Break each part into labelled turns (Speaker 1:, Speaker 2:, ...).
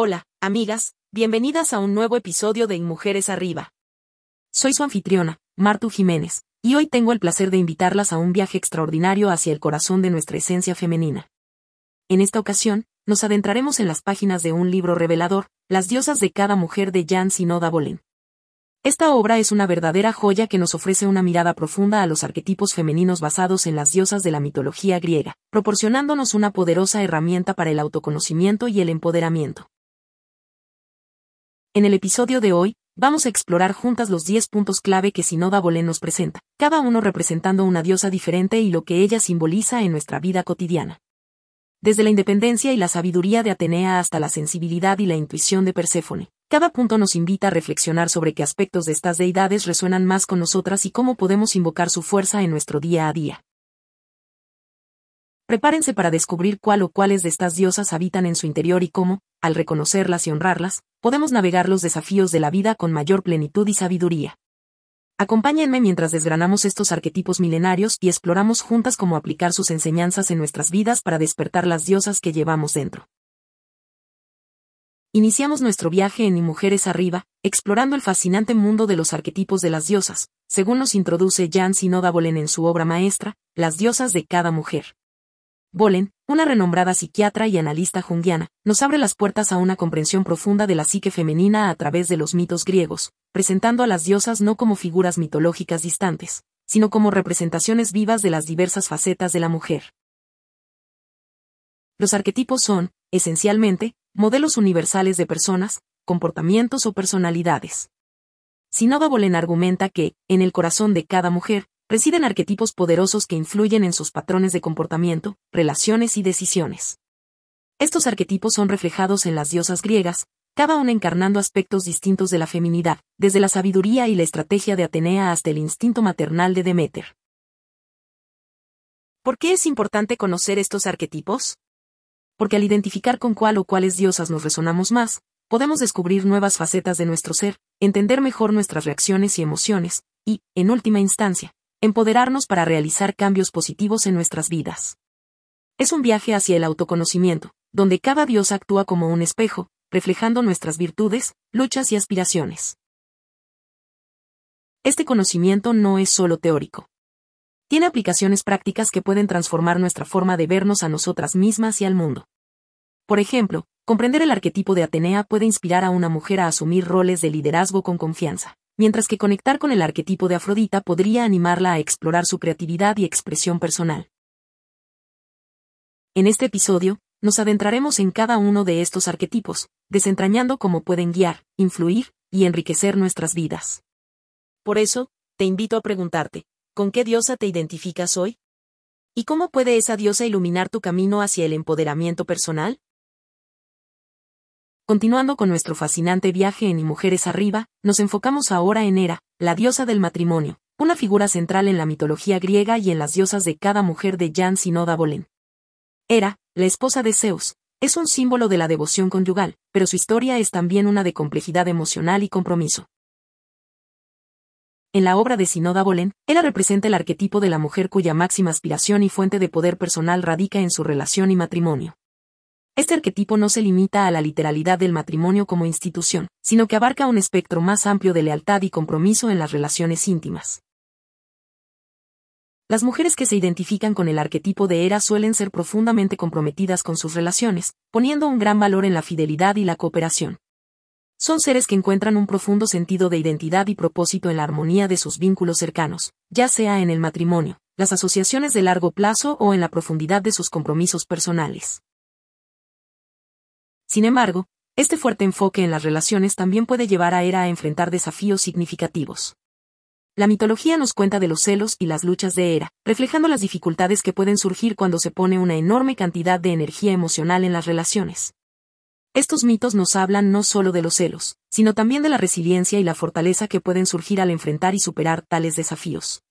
Speaker 1: Hola, amigas, bienvenidas a un nuevo episodio de Mujeres Arriba. Soy su anfitriona, Martu Jiménez, y hoy tengo el placer de invitarlas a un viaje extraordinario hacia el corazón de nuestra esencia femenina. En esta ocasión, nos adentraremos en las páginas de un libro revelador, Las diosas de cada mujer de Jan Sinoda Bolen. Esta obra es una verdadera joya que nos ofrece una mirada profunda a los arquetipos femeninos basados en las diosas de la mitología griega, proporcionándonos una poderosa herramienta para el autoconocimiento y el empoderamiento. En el episodio de hoy, vamos a explorar juntas los 10 puntos clave que Sinoda Bolén nos presenta, cada uno representando una diosa diferente y lo que ella simboliza en nuestra vida cotidiana. Desde la independencia y la sabiduría de Atenea hasta la sensibilidad y la intuición de Perséfone, cada punto nos invita a reflexionar sobre qué aspectos de estas deidades resuenan más con nosotras y cómo podemos invocar su fuerza en nuestro día a día. Prepárense para descubrir cuál o cuáles de estas diosas habitan en su interior y cómo, al reconocerlas y honrarlas, podemos navegar los desafíos de la vida con mayor plenitud y sabiduría. Acompáñenme mientras desgranamos estos arquetipos milenarios y exploramos juntas cómo aplicar sus enseñanzas en nuestras vidas para despertar las diosas que llevamos dentro. Iniciamos nuestro viaje en Y Mujeres Arriba, explorando el fascinante mundo de los arquetipos de las diosas, según nos introduce Jan Sinoda Bolen en su obra maestra, Las diosas de cada mujer. Bolen, una renombrada psiquiatra y analista junguiana, nos abre las puertas a una comprensión profunda de la psique femenina a través de los mitos griegos, presentando a las diosas no como figuras mitológicas distantes, sino como representaciones vivas de las diversas facetas de la mujer. Los arquetipos son, esencialmente, modelos universales de personas, comportamientos o personalidades. Sinoda Bolen argumenta que, en el corazón de cada mujer, residen arquetipos poderosos que influyen en sus patrones de comportamiento, relaciones y decisiones. Estos arquetipos son reflejados en las diosas griegas, cada una encarnando aspectos distintos de la feminidad, desde la sabiduría y la estrategia de Atenea hasta el instinto maternal de Demeter. ¿Por qué es importante conocer estos arquetipos? porque al identificar con cuál o cuáles diosas nos resonamos más, podemos descubrir nuevas facetas de nuestro ser, entender mejor nuestras reacciones y emociones, y, en última instancia, empoderarnos para realizar cambios positivos en nuestras vidas. Es un viaje hacia el autoconocimiento, donde cada diosa actúa como un espejo, reflejando nuestras virtudes, luchas y aspiraciones. Este conocimiento no es solo teórico tiene aplicaciones prácticas que pueden transformar nuestra forma de vernos a nosotras mismas y al mundo. Por ejemplo, comprender el arquetipo de Atenea puede inspirar a una mujer a asumir roles de liderazgo con confianza, mientras que conectar con el arquetipo de Afrodita podría animarla a explorar su creatividad y expresión personal. En este episodio, nos adentraremos en cada uno de estos arquetipos, desentrañando cómo pueden guiar, influir y enriquecer nuestras vidas. Por eso, te invito a preguntarte, ¿Con qué diosa te identificas hoy? ¿Y cómo puede esa diosa iluminar tu camino hacia el empoderamiento personal? Continuando con nuestro fascinante viaje en Y Mujeres Arriba, nos enfocamos ahora en Hera, la diosa del matrimonio, una figura central en la mitología griega y en las diosas de cada mujer de Jan Sinoda Bolen. Hera, la esposa de Zeus, es un símbolo de la devoción conyugal, pero su historia es también una de complejidad emocional y compromiso. En la obra de Sinoda Bolen, ella representa el arquetipo de la mujer cuya máxima aspiración y fuente de poder personal radica en su relación y matrimonio. Este arquetipo no se limita a la literalidad del matrimonio como institución, sino que abarca un espectro más amplio de lealtad y compromiso en las relaciones íntimas. Las mujeres que se identifican con el arquetipo de Hera suelen ser profundamente comprometidas con sus relaciones, poniendo un gran valor en la fidelidad y la cooperación. Son seres que encuentran un profundo sentido de identidad y propósito en la armonía de sus vínculos cercanos, ya sea en el matrimonio, las asociaciones de largo plazo o en la profundidad de sus compromisos personales. Sin embargo, este fuerte enfoque en las relaciones también puede llevar a Hera a enfrentar desafíos significativos. La mitología nos cuenta de los celos y las luchas de Hera, reflejando las dificultades que pueden surgir cuando se pone una enorme cantidad de energía emocional en las relaciones. Estos mitos nos hablan no solo de los celos, sino también de la resiliencia y la fortaleza que pueden surgir al enfrentar y superar tales desafíos.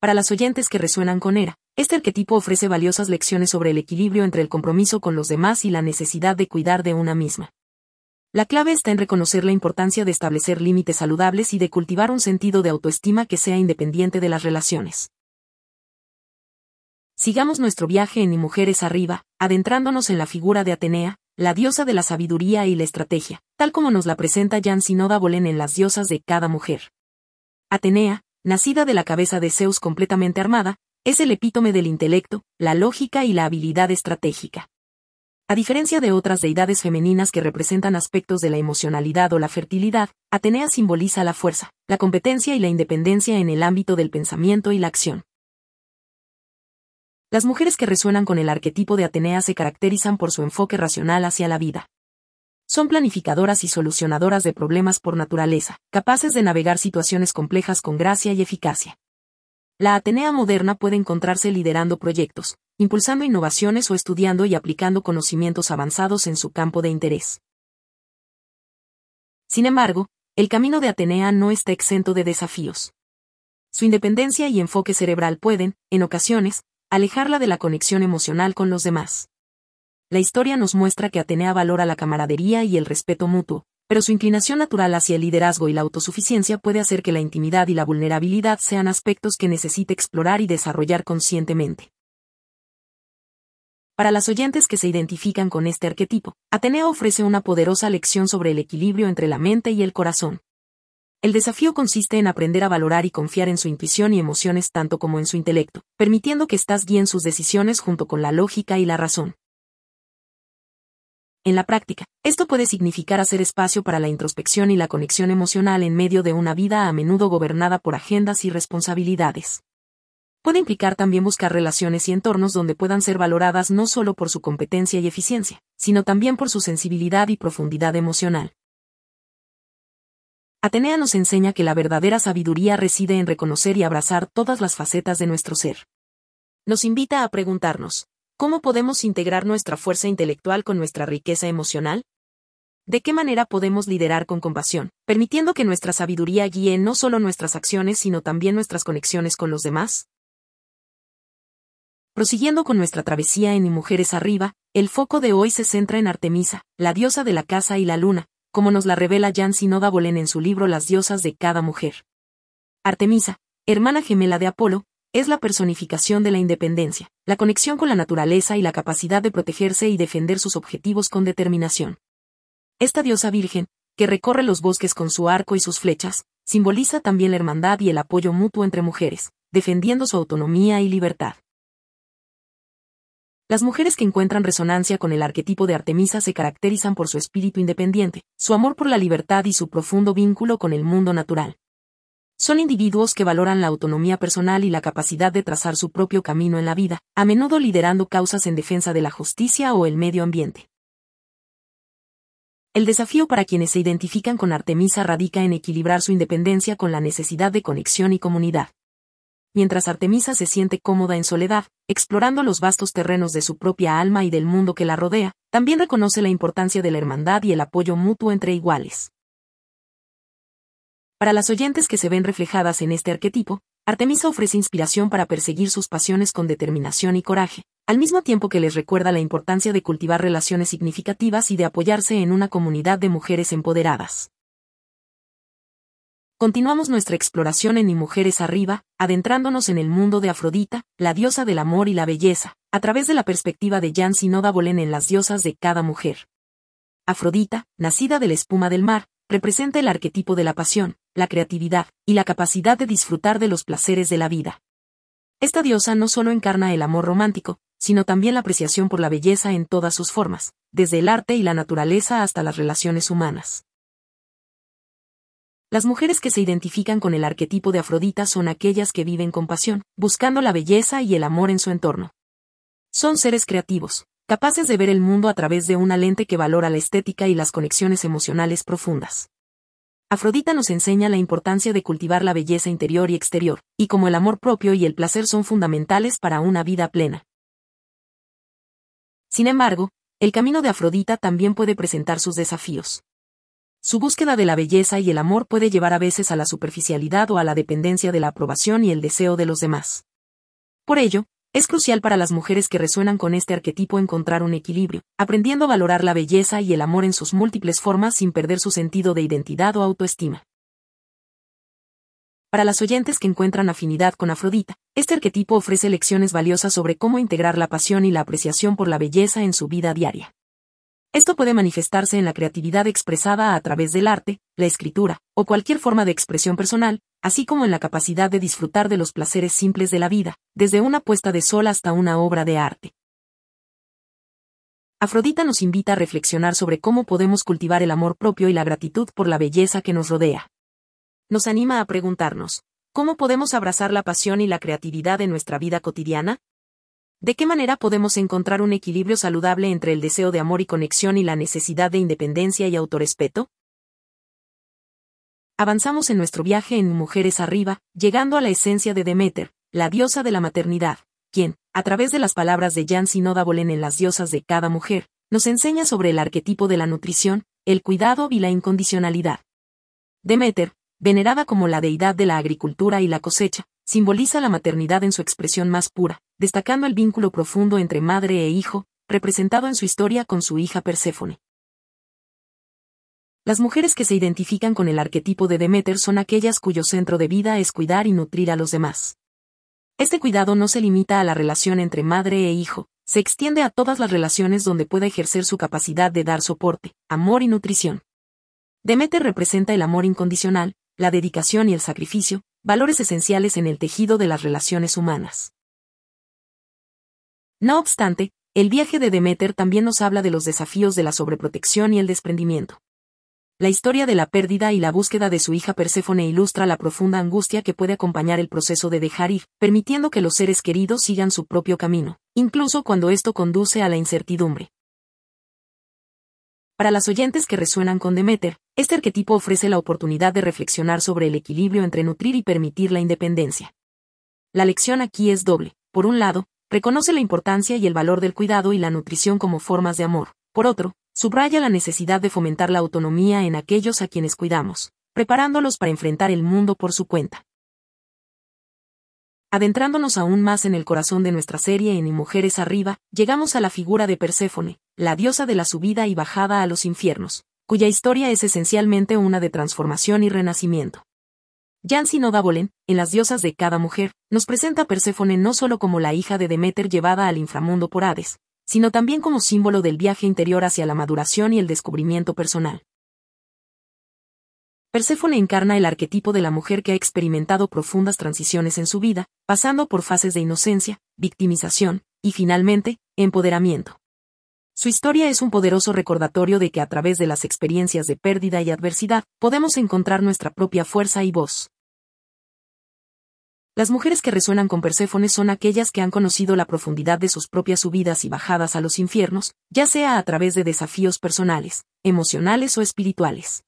Speaker 1: Para las oyentes que resuenan con ERA, este arquetipo ofrece valiosas lecciones sobre el equilibrio entre el compromiso con los demás y la necesidad de cuidar de una misma. La clave está en reconocer la importancia de establecer límites saludables y de cultivar un sentido de autoestima que sea independiente de las relaciones. Sigamos nuestro viaje en Mujeres Arriba, adentrándonos en la figura de Atenea, la diosa de la sabiduría y la estrategia, tal como nos la presenta Jan Sinoda Bolen en Las diosas de cada mujer. Atenea, nacida de la cabeza de Zeus completamente armada, es el epítome del intelecto, la lógica y la habilidad estratégica. A diferencia de otras deidades femeninas que representan aspectos de la emocionalidad o la fertilidad, Atenea simboliza la fuerza, la competencia y la independencia en el ámbito del pensamiento y la acción. Las mujeres que resuenan con el arquetipo de Atenea se caracterizan por su enfoque racional hacia la vida. Son planificadoras y solucionadoras de problemas por naturaleza, capaces de navegar situaciones complejas con gracia y eficacia. La Atenea moderna puede encontrarse liderando proyectos, impulsando innovaciones o estudiando y aplicando conocimientos avanzados en su campo de interés. Sin embargo, el camino de Atenea no está exento de desafíos. Su independencia y enfoque cerebral pueden, en ocasiones, alejarla de la conexión emocional con los demás. La historia nos muestra que Atenea valora la camaradería y el respeto mutuo, pero su inclinación natural hacia el liderazgo y la autosuficiencia puede hacer que la intimidad y la vulnerabilidad sean aspectos que necesite explorar y desarrollar conscientemente. Para las oyentes que se identifican con este arquetipo, Atenea ofrece una poderosa lección sobre el equilibrio entre la mente y el corazón. El desafío consiste en aprender a valorar y confiar en su intuición y emociones tanto como en su intelecto, permitiendo que estás guíen sus decisiones junto con la lógica y la razón. En la práctica, esto puede significar hacer espacio para la introspección y la conexión emocional en medio de una vida a menudo gobernada por agendas y responsabilidades. Puede implicar también buscar relaciones y entornos donde puedan ser valoradas no solo por su competencia y eficiencia, sino también por su sensibilidad y profundidad emocional. Atenea nos enseña que la verdadera sabiduría reside en reconocer y abrazar todas las facetas de nuestro ser. Nos invita a preguntarnos, ¿Cómo podemos integrar nuestra fuerza intelectual con nuestra riqueza emocional? ¿De qué manera podemos liderar con compasión, permitiendo que nuestra sabiduría guíe no solo nuestras acciones sino también nuestras conexiones con los demás? Prosiguiendo con nuestra travesía en Mujeres Arriba, el foco de hoy se centra en Artemisa, la diosa de la casa y la luna, como nos la revela Jan Sinoda Bolen en su libro Las diosas de cada mujer. Artemisa, hermana gemela de Apolo, es la personificación de la independencia, la conexión con la naturaleza y la capacidad de protegerse y defender sus objetivos con determinación. Esta diosa virgen, que recorre los bosques con su arco y sus flechas, simboliza también la hermandad y el apoyo mutuo entre mujeres, defendiendo su autonomía y libertad. Las mujeres que encuentran resonancia con el arquetipo de Artemisa se caracterizan por su espíritu independiente, su amor por la libertad y su profundo vínculo con el mundo natural. Son individuos que valoran la autonomía personal y la capacidad de trazar su propio camino en la vida, a menudo liderando causas en defensa de la justicia o el medio ambiente. El desafío para quienes se identifican con Artemisa radica en equilibrar su independencia con la necesidad de conexión y comunidad. Mientras Artemisa se siente cómoda en soledad, explorando los vastos terrenos de su propia alma y del mundo que la rodea, también reconoce la importancia de la hermandad y el apoyo mutuo entre iguales. Para las oyentes que se ven reflejadas en este arquetipo, Artemisa ofrece inspiración para perseguir sus pasiones con determinación y coraje, al mismo tiempo que les recuerda la importancia de cultivar relaciones significativas y de apoyarse en una comunidad de mujeres empoderadas. Continuamos nuestra exploración en Mujeres Arriba, adentrándonos en el mundo de Afrodita, la diosa del amor y la belleza, a través de la perspectiva de Jan Sinoda Bolen en las diosas de cada mujer. Afrodita, nacida de la espuma del mar, representa el arquetipo de la pasión, la creatividad y la capacidad de disfrutar de los placeres de la vida. Esta diosa no solo encarna el amor romántico, sino también la apreciación por la belleza en todas sus formas, desde el arte y la naturaleza hasta las relaciones humanas. Las mujeres que se identifican con el arquetipo de Afrodita son aquellas que viven con pasión, buscando la belleza y el amor en su entorno. Son seres creativos, capaces de ver el mundo a través de una lente que valora la estética y las conexiones emocionales profundas. Afrodita nos enseña la importancia de cultivar la belleza interior y exterior, y como el amor propio y el placer son fundamentales para una vida plena. Sin embargo, el camino de Afrodita también puede presentar sus desafíos. Su búsqueda de la belleza y el amor puede llevar a veces a la superficialidad o a la dependencia de la aprobación y el deseo de los demás. Por ello, es crucial para las mujeres que resuenan con este arquetipo encontrar un equilibrio, aprendiendo a valorar la belleza y el amor en sus múltiples formas sin perder su sentido de identidad o autoestima. Para las oyentes que encuentran afinidad con Afrodita, este arquetipo ofrece lecciones valiosas sobre cómo integrar la pasión y la apreciación por la belleza en su vida diaria. Esto puede manifestarse en la creatividad expresada a través del arte, la escritura, o cualquier forma de expresión personal, así como en la capacidad de disfrutar de los placeres simples de la vida, desde una puesta de sol hasta una obra de arte. Afrodita nos invita a reflexionar sobre cómo podemos cultivar el amor propio y la gratitud por la belleza que nos rodea. Nos anima a preguntarnos, ¿cómo podemos abrazar la pasión y la creatividad en nuestra vida cotidiana? ¿De qué manera podemos encontrar un equilibrio saludable entre el deseo de amor y conexión y la necesidad de independencia y autorrespeto? Avanzamos en nuestro viaje en Mujeres Arriba, llegando a la esencia de Demeter, la diosa de la maternidad, quien, a través de las palabras de Jan Sinoda Bolen en Las diosas de cada mujer, nos enseña sobre el arquetipo de la nutrición, el cuidado y la incondicionalidad. Demeter, venerada como la deidad de la agricultura y la cosecha, simboliza la maternidad en su expresión más pura, destacando el vínculo profundo entre madre e hijo, representado en su historia con su hija Perséfone. Las mujeres que se identifican con el arquetipo de Demeter son aquellas cuyo centro de vida es cuidar y nutrir a los demás. Este cuidado no se limita a la relación entre madre e hijo, se extiende a todas las relaciones donde pueda ejercer su capacidad de dar soporte, amor y nutrición. Demeter representa el amor incondicional, la dedicación y el sacrificio, valores esenciales en el tejido de las relaciones humanas. No obstante, el viaje de Demeter también nos habla de los desafíos de la sobreprotección y el desprendimiento. La historia de la pérdida y la búsqueda de su hija Perséfone ilustra la profunda angustia que puede acompañar el proceso de dejar ir, permitiendo que los seres queridos sigan su propio camino, incluso cuando esto conduce a la incertidumbre. Para las oyentes que resuenan con Demeter, este arquetipo ofrece la oportunidad de reflexionar sobre el equilibrio entre nutrir y permitir la independencia. La lección aquí es doble. Por un lado, reconoce la importancia y el valor del cuidado y la nutrición como formas de amor. Por otro, subraya la necesidad de fomentar la autonomía en aquellos a quienes cuidamos, preparándolos para enfrentar el mundo por su cuenta. Adentrándonos aún más en el corazón de nuestra serie en Mujeres Arriba, llegamos a la figura de Perséfone, la diosa de la subida y bajada a los infiernos, cuya historia es esencialmente una de transformación y renacimiento. Yancy Bolen, en Las diosas de cada mujer, nos presenta Perséfone no solo como la hija de Demeter llevada al inframundo por Hades, sino también como símbolo del viaje interior hacia la maduración y el descubrimiento personal. Perséfone encarna el arquetipo de la mujer que ha experimentado profundas transiciones en su vida, pasando por fases de inocencia, victimización, y finalmente, empoderamiento. Su historia es un poderoso recordatorio de que a través de las experiencias de pérdida y adversidad, podemos encontrar nuestra propia fuerza y voz. Las mujeres que resuenan con Perséfone son aquellas que han conocido la profundidad de sus propias subidas y bajadas a los infiernos, ya sea a través de desafíos personales, emocionales o espirituales.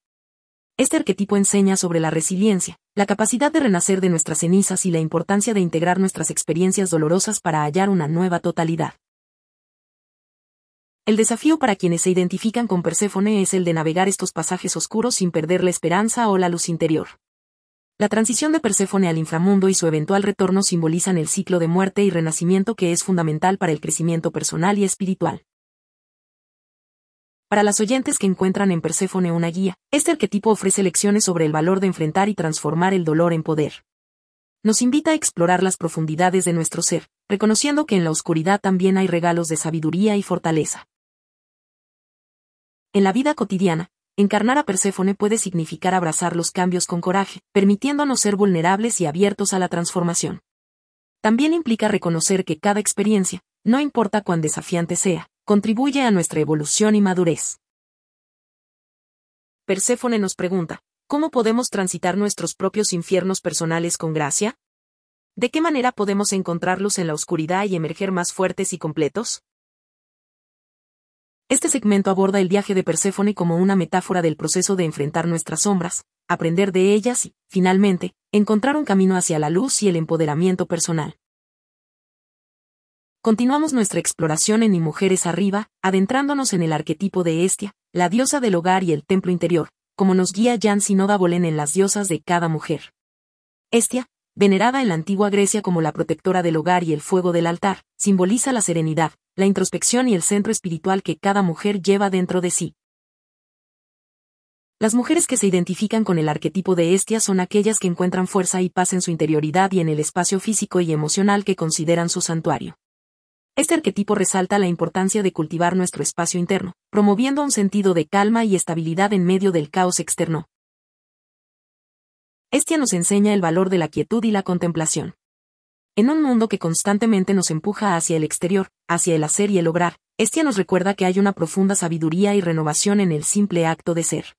Speaker 1: Este arquetipo enseña sobre la resiliencia, la capacidad de renacer de nuestras cenizas y la importancia de integrar nuestras experiencias dolorosas para hallar una nueva totalidad. El desafío para quienes se identifican con Perséfone es el de navegar estos pasajes oscuros sin perder la esperanza o la luz interior. La transición de Perséfone al inframundo y su eventual retorno simbolizan el ciclo de muerte y renacimiento que es fundamental para el crecimiento personal y espiritual. Para las oyentes que encuentran en Perséfone una guía, este arquetipo ofrece lecciones sobre el valor de enfrentar y transformar el dolor en poder. Nos invita a explorar las profundidades de nuestro ser, reconociendo que en la oscuridad también hay regalos de sabiduría y fortaleza. En la vida cotidiana, encarnar a Perséfone puede significar abrazar los cambios con coraje, permitiéndonos ser vulnerables y abiertos a la transformación. También implica reconocer que cada experiencia, no importa cuán desafiante sea, contribuye a nuestra evolución y madurez. Perséfone nos pregunta, ¿cómo podemos transitar nuestros propios infiernos personales con gracia? ¿De qué manera podemos encontrarlos en la oscuridad y emerger más fuertes y completos? Este segmento aborda el viaje de Perséfone como una metáfora del proceso de enfrentar nuestras sombras, aprender de ellas y, finalmente, encontrar un camino hacia la luz y el empoderamiento personal. Continuamos nuestra exploración en Mujeres Arriba, adentrándonos en el arquetipo de Estia, la diosa del hogar y el templo interior, como nos guía Jan Sinoda Bolen en las diosas de cada mujer. Estia, venerada en la antigua Grecia como la protectora del hogar y el fuego del altar, simboliza la serenidad, la introspección y el centro espiritual que cada mujer lleva dentro de sí. Las mujeres que se identifican con el arquetipo de Estia son aquellas que encuentran fuerza y paz en su interioridad y en el espacio físico y emocional que consideran su santuario. Este arquetipo resalta la importancia de cultivar nuestro espacio interno, promoviendo un sentido de calma y estabilidad en medio del caos externo. Estia nos enseña el valor de la quietud y la contemplación. En un mundo que constantemente nos empuja hacia el exterior, hacia el hacer y el lograr, Estia nos recuerda que hay una profunda sabiduría y renovación en el simple acto de ser.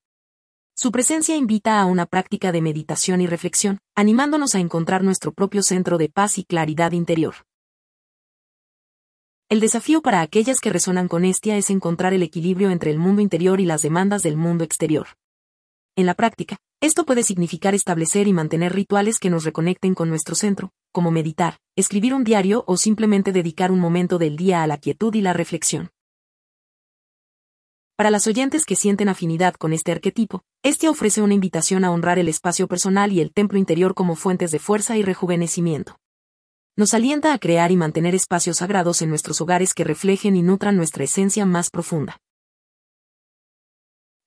Speaker 1: Su presencia invita a una práctica de meditación y reflexión, animándonos a encontrar nuestro propio centro de paz y claridad interior. El desafío para aquellas que resonan con Estia es encontrar el equilibrio entre el mundo interior y las demandas del mundo exterior. En la práctica, esto puede significar establecer y mantener rituales que nos reconecten con nuestro centro, como meditar, escribir un diario o simplemente dedicar un momento del día a la quietud y la reflexión. Para las oyentes que sienten afinidad con este arquetipo, este ofrece una invitación a honrar el espacio personal y el templo interior como fuentes de fuerza y rejuvenecimiento nos alienta a crear y mantener espacios sagrados en nuestros hogares que reflejen y nutran nuestra esencia más profunda.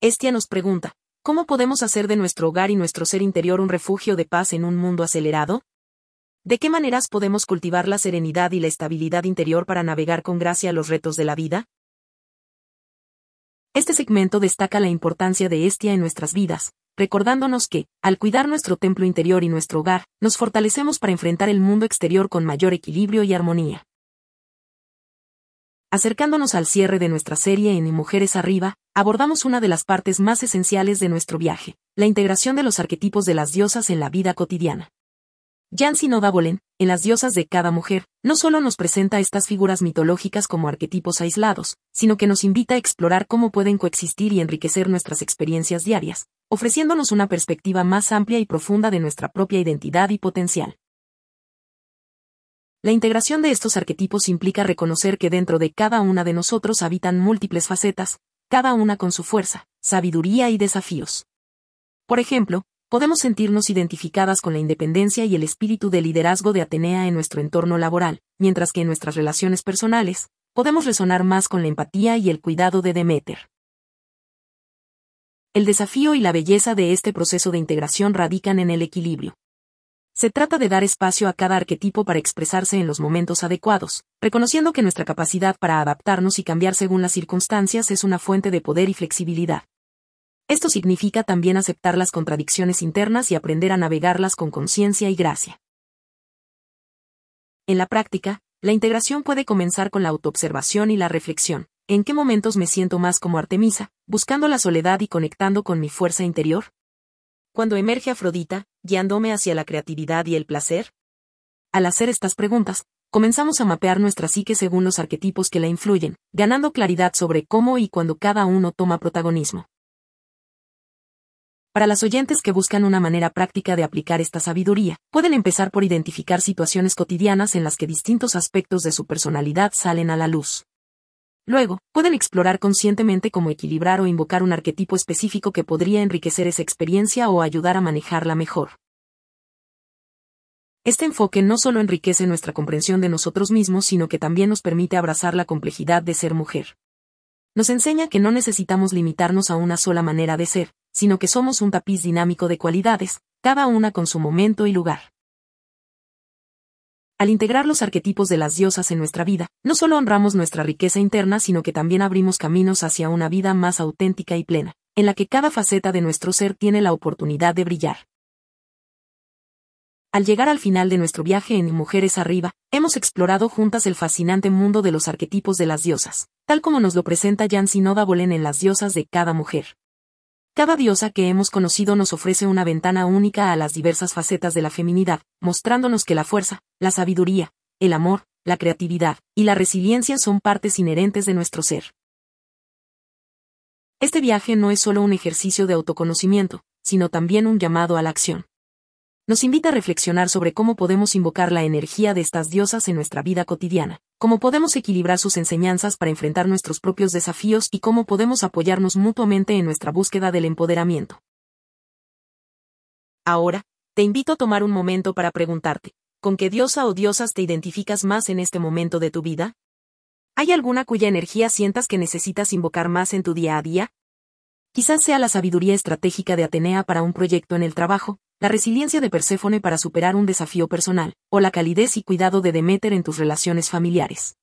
Speaker 1: Estia nos pregunta, ¿cómo podemos hacer de nuestro hogar y nuestro ser interior un refugio de paz en un mundo acelerado? ¿De qué maneras podemos cultivar la serenidad y la estabilidad interior para navegar con gracia los retos de la vida? Este segmento destaca la importancia de Estia en nuestras vidas, recordándonos que, al cuidar nuestro templo interior y nuestro hogar, nos fortalecemos para enfrentar el mundo exterior con mayor equilibrio y armonía. Acercándonos al cierre de nuestra serie en Mujeres Arriba, abordamos una de las partes más esenciales de nuestro viaje, la integración de los arquetipos de las diosas en la vida cotidiana. Jansi Nova Bolen, en las diosas de cada mujer, no solo nos presenta estas figuras mitológicas como arquetipos aislados, sino que nos invita a explorar cómo pueden coexistir y enriquecer nuestras experiencias diarias, ofreciéndonos una perspectiva más amplia y profunda de nuestra propia identidad y potencial. La integración de estos arquetipos implica reconocer que dentro de cada una de nosotros habitan múltiples facetas, cada una con su fuerza, sabiduría y desafíos. Por ejemplo, podemos sentirnos identificadas con la independencia y el espíritu de liderazgo de Atenea en nuestro entorno laboral, mientras que en nuestras relaciones personales, podemos resonar más con la empatía y el cuidado de Demeter. El desafío y la belleza de este proceso de integración radican en el equilibrio. Se trata de dar espacio a cada arquetipo para expresarse en los momentos adecuados, reconociendo que nuestra capacidad para adaptarnos y cambiar según las circunstancias es una fuente de poder y flexibilidad. Esto significa también aceptar las contradicciones internas y aprender a navegarlas con conciencia y gracia. En la práctica, la integración puede comenzar con la autoobservación y la reflexión. ¿En qué momentos me siento más como Artemisa, buscando la soledad y conectando con mi fuerza interior? Cuando emerge Afrodita, guiándome hacia la creatividad y el placer? Al hacer estas preguntas, comenzamos a mapear nuestra psique según los arquetipos que la influyen, ganando claridad sobre cómo y cuándo cada uno toma protagonismo. Para las oyentes que buscan una manera práctica de aplicar esta sabiduría, pueden empezar por identificar situaciones cotidianas en las que distintos aspectos de su personalidad salen a la luz. Luego, pueden explorar conscientemente cómo equilibrar o invocar un arquetipo específico que podría enriquecer esa experiencia o ayudar a manejarla mejor. Este enfoque no solo enriquece nuestra comprensión de nosotros mismos, sino que también nos permite abrazar la complejidad de ser mujer. Nos enseña que no necesitamos limitarnos a una sola manera de ser, sino que somos un tapiz dinámico de cualidades, cada una con su momento y lugar. Al integrar los arquetipos de las diosas en nuestra vida, no solo honramos nuestra riqueza interna, sino que también abrimos caminos hacia una vida más auténtica y plena, en la que cada faceta de nuestro ser tiene la oportunidad de brillar. Al llegar al final de nuestro viaje en Mujeres Arriba, hemos explorado juntas el fascinante mundo de los arquetipos de las diosas, tal como nos lo presenta Jan Sinoda Bolen en Las diosas de cada mujer. Cada diosa que hemos conocido nos ofrece una ventana única a las diversas facetas de la feminidad, mostrándonos que la fuerza, la sabiduría, el amor, la creatividad y la resiliencia son partes inherentes de nuestro ser. Este viaje no es solo un ejercicio de autoconocimiento, sino también un llamado a la acción nos invita a reflexionar sobre cómo podemos invocar la energía de estas diosas en nuestra vida cotidiana, cómo podemos equilibrar sus enseñanzas para enfrentar nuestros propios desafíos y cómo podemos apoyarnos mutuamente en nuestra búsqueda del empoderamiento. Ahora, te invito a tomar un momento para preguntarte, ¿con qué diosa o diosas te identificas más en este momento de tu vida? ¿Hay alguna cuya energía sientas que necesitas invocar más en tu día a día? Quizás sea la sabiduría estratégica de Atenea para un proyecto en el trabajo, la resiliencia de Perséfone para superar un desafío personal, o la calidez y cuidado de Demeter en tus relaciones familiares.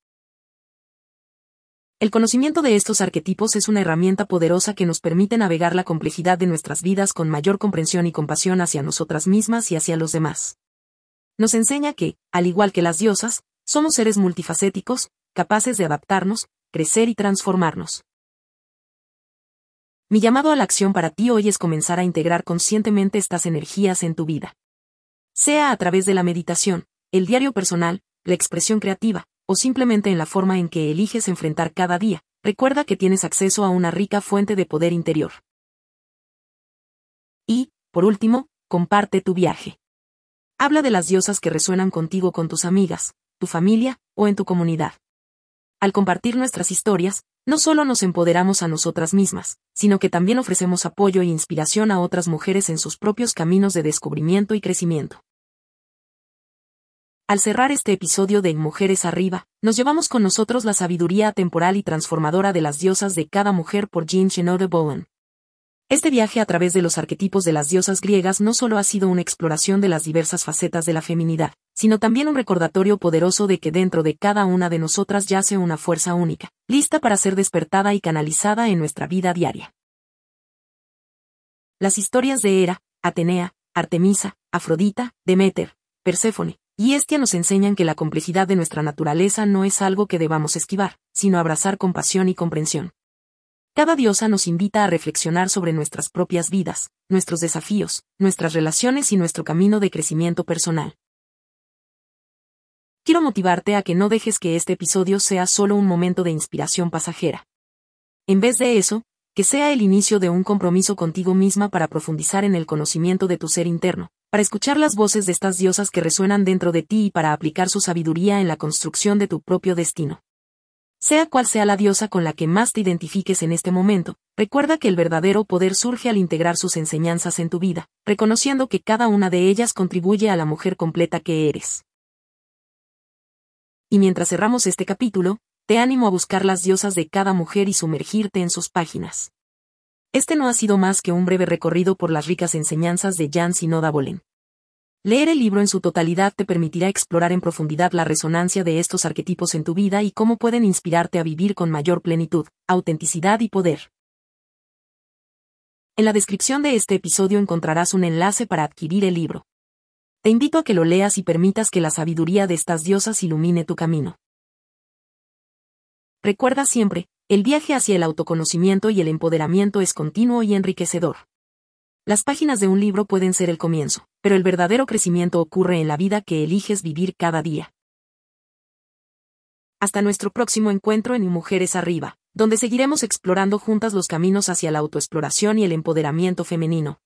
Speaker 1: El conocimiento de estos arquetipos es una herramienta poderosa que nos permite navegar la complejidad de nuestras vidas con mayor comprensión y compasión hacia nosotras mismas y hacia los demás. Nos enseña que, al igual que las diosas, somos seres multifacéticos, capaces de adaptarnos, crecer y transformarnos. Mi llamado a la acción para ti hoy es comenzar a integrar conscientemente estas energías en tu vida. Sea a través de la meditación, el diario personal, la expresión creativa, o simplemente en la forma en que eliges enfrentar cada día, recuerda que tienes acceso a una rica fuente de poder interior. Y, por último, comparte tu viaje. Habla de las diosas que resuenan contigo con tus amigas, tu familia, o en tu comunidad. Al compartir nuestras historias, no solo nos empoderamos a nosotras mismas, sino que también ofrecemos apoyo e inspiración a otras mujeres en sus propios caminos de descubrimiento y crecimiento. Al cerrar este episodio de Mujeres Arriba, nos llevamos con nosotros la sabiduría atemporal y transformadora de las diosas de cada mujer por Jean Chenode Bowen. Este viaje a través de los arquetipos de las diosas griegas no solo ha sido una exploración de las diversas facetas de la feminidad, sino también un recordatorio poderoso de que dentro de cada una de nosotras yace una fuerza única, lista para ser despertada y canalizada en nuestra vida diaria. Las historias de Hera, Atenea, Artemisa, Afrodita, Demeter, Perséfone, y Estia nos enseñan que la complejidad de nuestra naturaleza no es algo que debamos esquivar, sino abrazar con pasión y comprensión. Cada diosa nos invita a reflexionar sobre nuestras propias vidas, nuestros desafíos, nuestras relaciones y nuestro camino de crecimiento personal. Motivarte a que no dejes que este episodio sea solo un momento de inspiración pasajera. En vez de eso, que sea el inicio de un compromiso contigo misma para profundizar en el conocimiento de tu ser interno, para escuchar las voces de estas diosas que resuenan dentro de ti y para aplicar su sabiduría en la construcción de tu propio destino. Sea cual sea la diosa con la que más te identifiques en este momento, recuerda que el verdadero poder surge al integrar sus enseñanzas en tu vida, reconociendo que cada una de ellas contribuye a la mujer completa que eres. Y mientras cerramos este capítulo, te animo a buscar las diosas de cada mujer y sumergirte en sus páginas. Este no ha sido más que un breve recorrido por las ricas enseñanzas de Jan Sinoda Bolen. Leer el libro en su totalidad te permitirá explorar en profundidad la resonancia de estos arquetipos en tu vida y cómo pueden inspirarte a vivir con mayor plenitud, autenticidad y poder. En la descripción de este episodio encontrarás un enlace para adquirir el libro. Te invito a que lo leas y permitas que la sabiduría de estas diosas ilumine tu camino. Recuerda siempre, el viaje hacia el autoconocimiento y el empoderamiento es continuo y enriquecedor. Las páginas de un libro pueden ser el comienzo, pero el verdadero crecimiento ocurre en la vida que eliges vivir cada día. Hasta nuestro próximo encuentro en Mujeres Arriba, donde seguiremos explorando juntas los caminos hacia la autoexploración y el empoderamiento femenino.